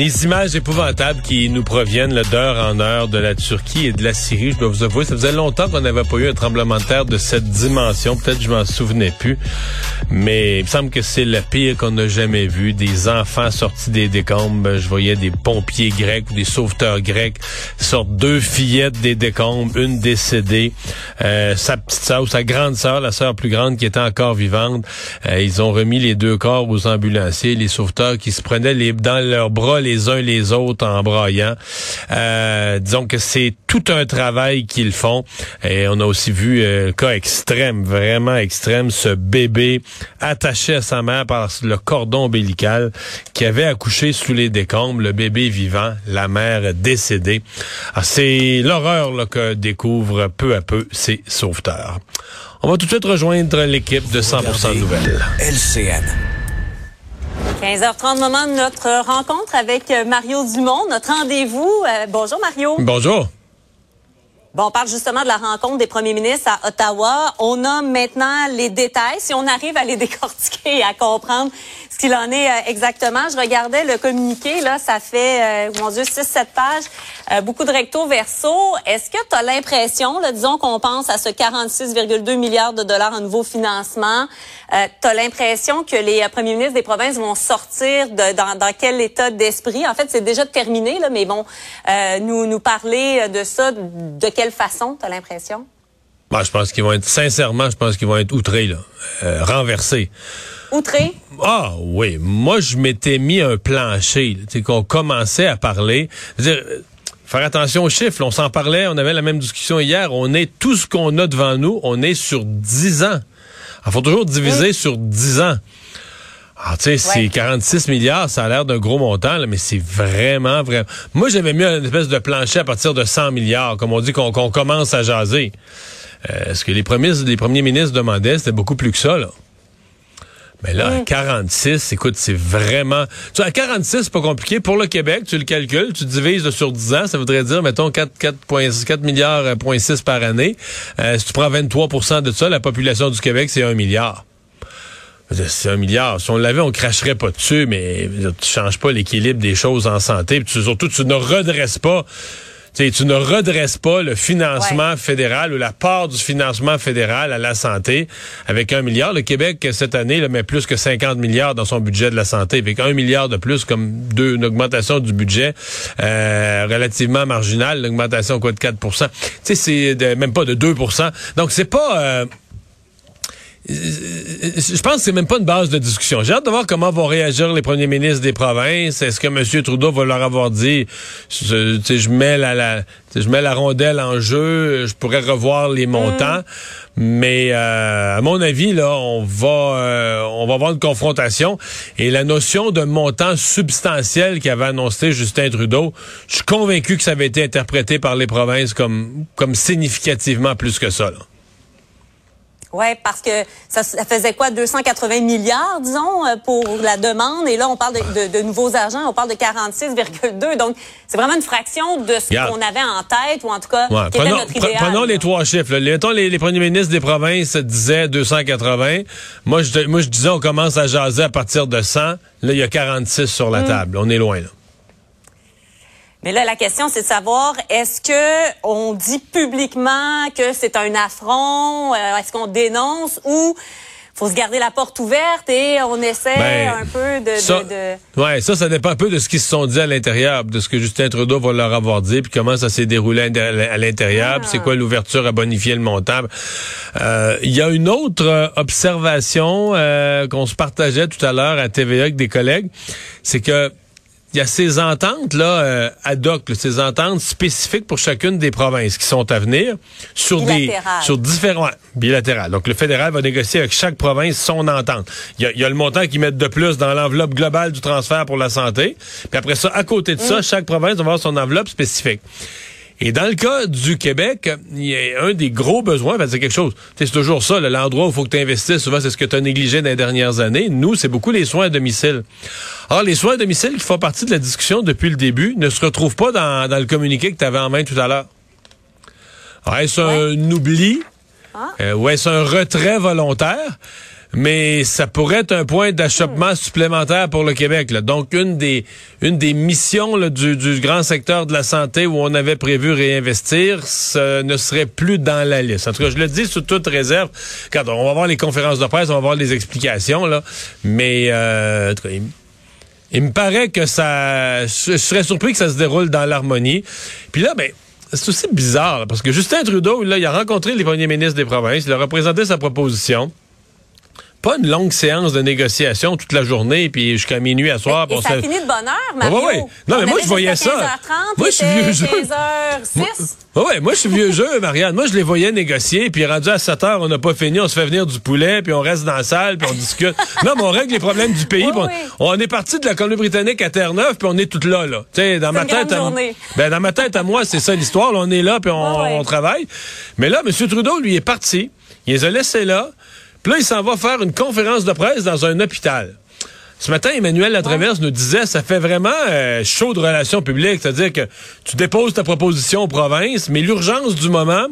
les images épouvantables qui nous proviennent d'heure en heure de la Turquie et de la Syrie, je dois vous avouer, ça faisait longtemps qu'on n'avait pas eu un tremblement de terre de cette dimension. Peut-être je m'en souvenais plus, mais il me semble que c'est le pire qu'on a jamais vu. Des enfants sortis des décombres. Je voyais des pompiers grecs ou des sauveteurs grecs sortent deux fillettes des décombres, une décédée, euh, sa petite sœur ou sa grande sœur, la sœur plus grande qui était encore vivante. Euh, ils ont remis les deux corps aux ambulanciers, les sauveteurs qui se prenaient les, dans leurs bras les uns les autres en braillant. Euh, disons que c'est tout un travail qu'ils font. Et on a aussi vu euh, un cas extrême, vraiment extrême, ce bébé attaché à sa mère par le cordon ombilical qui avait accouché sous les décombres, le bébé vivant, la mère décédée. Ah, c'est l'horreur que découvrent peu à peu ces sauveteurs. On va tout de suite rejoindre l'équipe de 100% Nouvelles. LCN. 15h30, moment de notre rencontre avec euh, Mario Dumont, notre rendez-vous. Euh, bonjour Mario. Bonjour. Bon, on parle justement de la rencontre des premiers ministres à Ottawa. On a maintenant les détails. Si on arrive à les décortiquer et à comprendre ce qu'il en est euh, exactement, je regardais le communiqué, là, ça fait, euh, mon Dieu, 6-7 pages, euh, beaucoup de recto verso. Est-ce que tu as l'impression, disons qu'on pense à ce 46,2 milliards de dollars en nouveau financement, euh, tu as l'impression que les premiers ministres des provinces vont sortir de, dans, dans quel état d'esprit? En fait, c'est déjà terminé, là, mais bon, nous, nous parler de ça, de quelle façon, tu as l'impression? Moi, je pense qu'ils vont être, sincèrement, je pense qu'ils vont être outrés, là, euh, renversés. Outrés? Ah oui, moi, je m'étais mis un plancher, tu qu'on commençait à parler. dire, euh, faire attention aux chiffres, on s'en parlait, on avait la même discussion hier, on est, tout ce qu'on a devant nous, on est sur 10 ans. Il faut toujours diviser sur 10 ans. Ah, tu sais, c'est 46 milliards, ça a l'air d'un gros montant, là, mais c'est vraiment, vraiment... Moi, j'avais mis une espèce de plancher à partir de 100 milliards, comme on dit qu'on commence à jaser. Euh, ce que les premiers, les premiers ministres demandaient, c'était beaucoup plus que ça, là. Mais là, à 46, écoute, c'est vraiment... Tu vois, à 46, c'est pas compliqué. Pour le Québec, tu le calcules, tu divises sur 10 ans, ça voudrait dire, mettons, 4, 4, 4 milliards, euh, point 6 par année. Euh, si tu prends 23% de ça, la population du Québec, c'est 1 milliard. C'est un milliard. Si on l'avait, on cracherait pas dessus, mais tu changes pas l'équilibre des choses en santé. Puis surtout, tu ne redresses pas tu ne redresses pas le financement fédéral ou la part du financement fédéral à la santé. Avec un milliard. Le Québec, cette année, met plus que 50 milliards dans son budget de la santé, avec un milliard de plus comme deux, une augmentation du budget euh, relativement marginale, l'augmentation quoi de 4% Tu sais, c'est même pas de 2% Donc, c'est pas... Euh, je pense que c'est même pas une base de discussion. J'ai hâte de voir comment vont réagir les premiers ministres des provinces. Est-ce que M. Trudeau va leur avoir dit, je, je mets la, je mets la rondelle en jeu, je pourrais revoir les montants. Mm. Mais euh, à mon avis, là, on va, euh, on va avoir une confrontation. Et la notion de montant substantiel qu'avait annoncé Justin Trudeau, je suis convaincu que ça avait été interprété par les provinces comme, comme significativement plus que ça. Là. Oui, parce que ça, faisait quoi, 280 milliards, disons, euh, pour la demande? Et là, on parle de, de, de nouveaux argents, on parle de 46,2. Donc, c'est vraiment une fraction de ce qu'on avait en tête, ou en tout cas, qui prenons, était notre idéal. Prenons les trois chiffres. Les, les, les, premiers ministres des provinces disaient 280. Moi je, moi, je disais, on commence à jaser à partir de 100. Là, il y a 46 sur la mm. table. On est loin, là. Mais là, la question, c'est de savoir, est-ce que on dit publiquement que c'est un affront, euh, est-ce qu'on dénonce ou faut se garder la porte ouverte et on essaie ben, un peu de, ça, de, Ouais, ça, ça dépend un peu de ce qu'ils se sont dit à l'intérieur, de ce que Justin Trudeau va leur avoir dit, puis comment ça s'est déroulé à l'intérieur, c'est quoi l'ouverture à bonifier le montant. Euh, il y a une autre euh, observation qu'on se partageait tout à l'heure à TVA avec des collègues, c'est que il y a ces ententes là euh, ad hoc, ces ententes spécifiques pour chacune des provinces qui sont à venir sur des sur différents bilatérales. Donc le fédéral va négocier avec chaque province son entente. Il y a, le montant qu'ils mettent de plus dans l'enveloppe globale du transfert pour la santé. Puis après ça, à côté de ça, mm. chaque province va avoir son enveloppe spécifique. Et dans le cas du Québec, il y a un des gros besoins, ben c'est quelque chose. C'est toujours ça, l'endroit où il faut que tu investisses, souvent c'est ce que tu as négligé dans les dernières années. Nous, c'est beaucoup les soins à domicile. Or, les soins à domicile qui font partie de la discussion depuis le début ne se retrouvent pas dans, dans le communiqué que tu avais en main tout à l'heure. Est-ce un oubli? Ah. Euh, ou est-ce un retrait volontaire? Mais ça pourrait être un point d'achoppement supplémentaire pour le Québec. Donc, une des, une des missions du, grand secteur de la santé où on avait prévu réinvestir, ce ne serait plus dans la liste. En tout cas, je le dis sous toute réserve. Quand on va voir les conférences de presse, on va voir les explications, là. Mais, euh, il, me paraît que ça... Je serais surpris que ça se déroule dans l'harmonie. Puis là, ben c'est aussi bizarre, parce que Justin Trudeau, là, il a rencontré les premiers ministres des provinces, il a représenté sa proposition pas une longue séance de négociation toute la journée puis jusqu'à minuit à soir. Et, ça finit de bonne heure, Mario. Ouais, ouais. Non, mais moi, je voyais ça. 15h30, moi, je suis vieux jeu. 15h06. Moi, ouais, moi, je suis vieux jeu, Marianne. Moi, je les voyais négocier, puis rendu à 7 heures, on n'a pas fini, on se fait venir du poulet, puis on reste dans la salle, puis on discute. non, mais on règle les problèmes du pays. on, est parti de la Colombie-Britannique à Terre-Neuve, puis on est tout là, là. Tu sais, dans ma tête, à, ben, dans ma tête à moi, c'est ça l'histoire. On est là, puis on, on travaille. Mais là, M. Trudeau, lui, est parti. Il les a laissés là. Puis là, il s'en va faire une conférence de presse dans un hôpital. Ce matin, Emmanuel Latraverse nous disait, ça fait vraiment euh, chaud de relations publiques, c'est-à-dire que tu déposes ta proposition aux provinces, mais l'urgence du moment,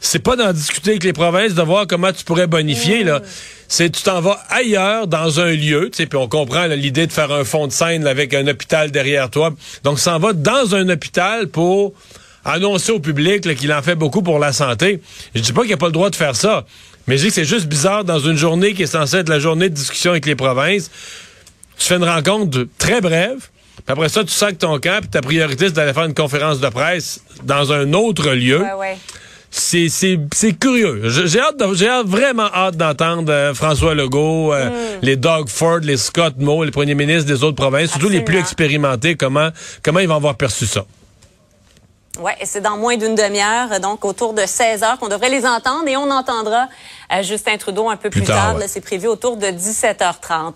c'est pas d'en discuter avec les provinces, de voir comment tu pourrais bonifier, là. C'est tu t'en vas ailleurs, dans un lieu, tu sais, puis on comprend l'idée de faire un fond de scène avec un hôpital derrière toi. Donc, s'en va dans un hôpital pour annoncer au public qu'il en fait beaucoup pour la santé. Je dis pas qu'il a pas le droit de faire ça. Mais je dis que c'est juste bizarre dans une journée qui est censée être la journée de discussion avec les provinces. Tu fais une rencontre très brève. Puis après ça, tu sacs ton camp, puis ta priorité, c'est d'aller faire une conférence de presse dans un autre lieu. Ouais, ouais. C'est, curieux. J'ai hâte, j'ai vraiment hâte d'entendre euh, François Legault, euh, mm. les Doug Ford, les Scott Moe, les premiers ministres des autres provinces, surtout les plus expérimentés, comment, comment ils vont avoir perçu ça? Oui, c'est dans moins d'une demi-heure, donc autour de 16 heures qu'on devrait les entendre et on entendra Justin Trudeau un peu plus, tard. C'est prévu autour de 17h30.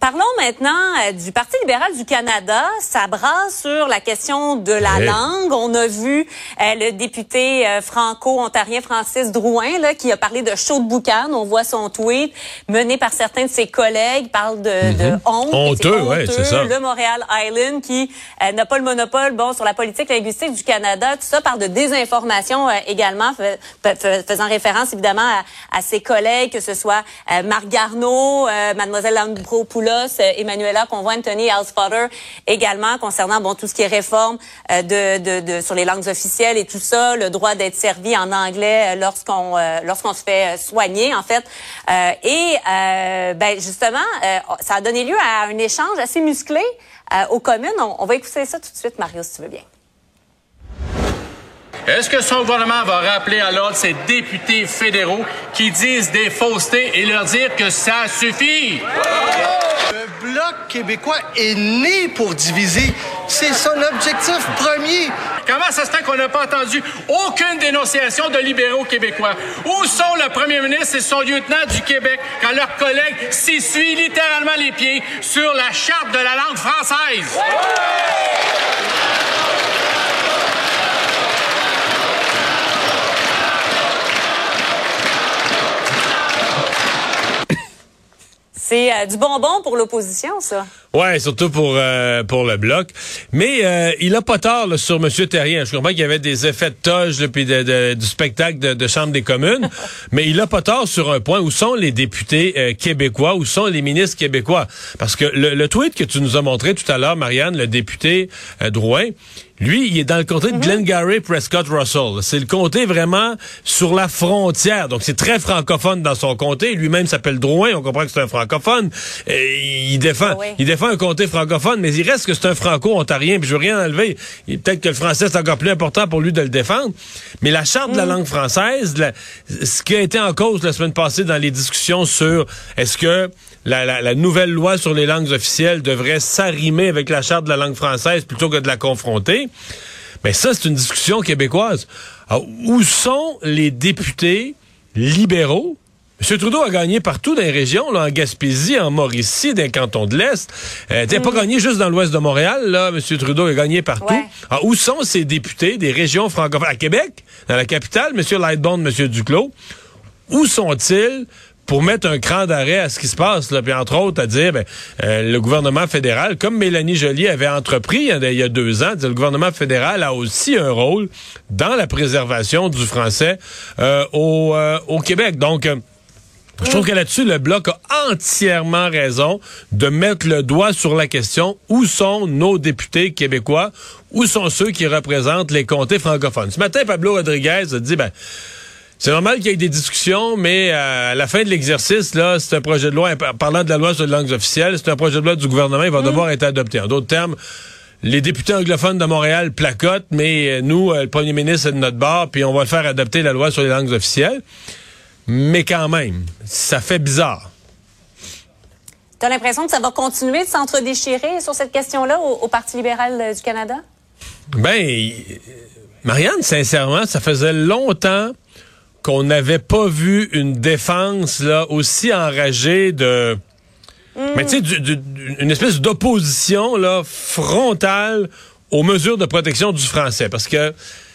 Parlons maintenant euh, du Parti libéral du Canada. Ça brasse sur la question de la langue. On a vu euh, le député franco-ontarien Francis Drouin là, qui a parlé de chaud de boucan. On voit son tweet mené par certains de ses collègues. parle de, de mhm. honte. Honteux, oui, c'est ça. Le Montréal Island qui n'a pas le monopole bon sur la politique linguistique du Canada. Tout ça par de désinformation également, faisant référence évidemment à, à collègues, que ce soit euh, Marc Garneau, euh, Mademoiselle Lambropoulos, euh, Emmanuela Convoy, Anthony Alspotter, également concernant bon tout ce qui est réforme euh, de, de, de, sur les langues officielles et tout ça, le droit d'être servi en anglais lorsqu'on lorsqu'on se fait soigner en fait. et ben justement, ça a donné lieu à un échange assez musclé aux communes. On, on va écouter ça tout de suite, Mario, si tu veux bien. Est-ce que son gouvernement va rappeler à l'ordre ces députés fédéraux qui disent des faussetés et leur dire que ça suffit? Le Bloc québécois est né pour diviser. C'est son objectif premier. Comment ça se fait qu'on n'a pas entendu aucune dénonciation de libéraux québécois? Où sont le premier ministre et son lieutenant du Québec quand leurs collègues s'essuient littéralement les pieds sur la charte de la langue française? C'est euh, du bonbon pour l'opposition, ça. Ouais, surtout pour euh, pour le bloc. Mais euh, il a pas tort sur M. Terrien. Je comprends qu'il y avait des effets de toge puis du spectacle de, Chambre des communes, mais il a pas tort sur un point. Où sont les députés québécois? Où sont les ministres québécois? Parce que le, tweet que tu nous as montré tout à l'heure, Marianne, le député Drouin, lui, il est dans le comté de mhm. Glengarry Prescott Russell. C'est le comté vraiment sur la frontière. Donc, c'est très francophone dans son comté. Lui-même s'appelle Drouin. On comprend que c'est un francophone. Et il défend, ah il défend un comté francophone, mais il reste que c'est un franco-ontarien. Puis je veux rien enlever. Peut-être que le français, c'est encore plus important pour lui de le défendre. Mais la charte de la mhm. langue française, ce qui a été en cause la semaine passée dans les discussions sur est-ce que la, nouvelle loi sur les langues officielles devrait s'arrimer avec la charte de la langue française plutôt que de la confronter. Mais ça, c'est une discussion québécoise. où sont les députés libéraux? M. Trudeau a gagné partout dans les régions, là, en Gaspésie, en Mauricie, dans les cantons de l'Est. Euh, il n'a pas mm. gagné juste dans l'ouest de Montréal, là. M. Trudeau a gagné partout. Alors, où sont ces députés des régions francophones? À Québec, dans la capitale, M. Lightbone, M. Duclos. Où sont-ils? Pour mettre un cran d'arrêt à ce qui se passe, là, puis entre autres à dire, ben, euh, le gouvernement fédéral, comme Mélanie Joly avait entrepris il y a deux ans, le gouvernement fédéral a aussi un rôle dans la préservation du français euh, au, au Québec. Donc, je trouve que là-dessus, le Bloc a entièrement raison de mettre le doigt sur la question où sont nos députés québécois, où sont ceux qui représentent les comtés francophones? Ce matin, Pablo Rodriguez a dit, ben, c'est normal qu'il y ait des discussions, mais euh, à la fin de l'exercice, là, c'est un projet de loi, parlant de la loi sur les langues officielles, c'est un projet de loi du gouvernement, il va mm. devoir être adopté. En d'autres termes, les députés anglophones de Montréal placotent, mais euh, nous, euh, le premier ministre est de notre bord, puis on va faire adopter la loi sur les langues officielles. Mais quand même, ça fait bizarre. Tu as l'impression que ça va continuer de s'entre-déchirer sur cette question-là au, Parti libéral du Canada? Ben, Marianne, sincèrement, ça faisait longtemps qu'on n'avait pas vu une défense là aussi enragée de mais tu sais une espèce d'opposition là frontale aux mesures de protection du français parce que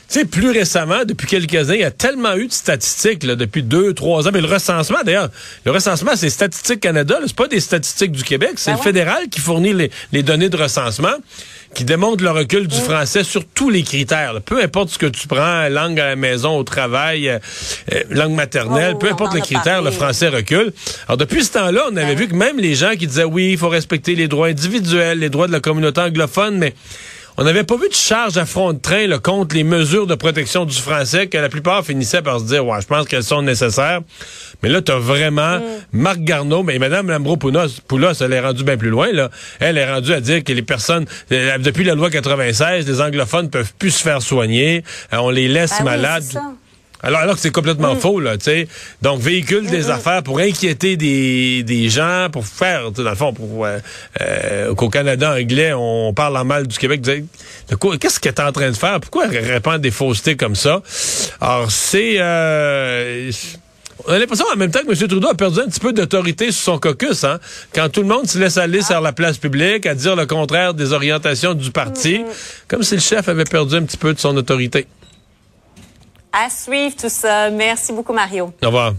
tu sais, plus récemment, depuis quelques années, il y a tellement eu de statistiques là, depuis deux, trois ans. Mais le recensement, d'ailleurs, le recensement, c'est Statistique Canada. C'est pas des statistiques du Québec. C'est ben le fédéral qui fournit les, données de recensement qui démontrent le recul du français sur tous les critères. Peu importe ce que tu prends, langue à la maison, au travail, euh, euh, langue maternelle, oh, peu importe le critère, le français recule. Alors depuis ce temps-là, on avait ben vu que même les gens qui disaient oui, il faut respecter les droits individuels, les droits de la communauté anglophone, mais on n'avait pas vu de charge à front de train contre les mesures de protection du français que la plupart finissaient par se dire ouais, je pense qu'elles sont nécessaires. Mais là, tu as vraiment mm. Marc Garneau, mais Mme Lambro Poulos, elle est rendue bien plus loin. Là. Elle est rendue à dire que les personnes, euh, depuis la loi 96, les anglophones peuvent plus se faire soigner. Euh, on les laisse ben malades. Alors, alors que c'est complètement mm. faux, là, tu sais. Donc, véhicule des affaires pour inquiéter des, des gens, pour faire, dans le fond, pour euh, euh, qu'au Canada anglais, on parle en mal du Québec. Qu'est-ce qu'elle est en train de faire? Pourquoi elle répand des faussetés comme ça? Alors, c'est... Euh, on a l'impression en même temps que M. Trudeau a perdu un petit peu d'autorité sur son caucus, hein? Quand tout le monde se laisse aller sur la place publique à dire le contraire des orientations du parti, comme si le chef avait perdu un petit peu de son autorité. À suivre tout ça. Merci beaucoup, Mario. Au revoir.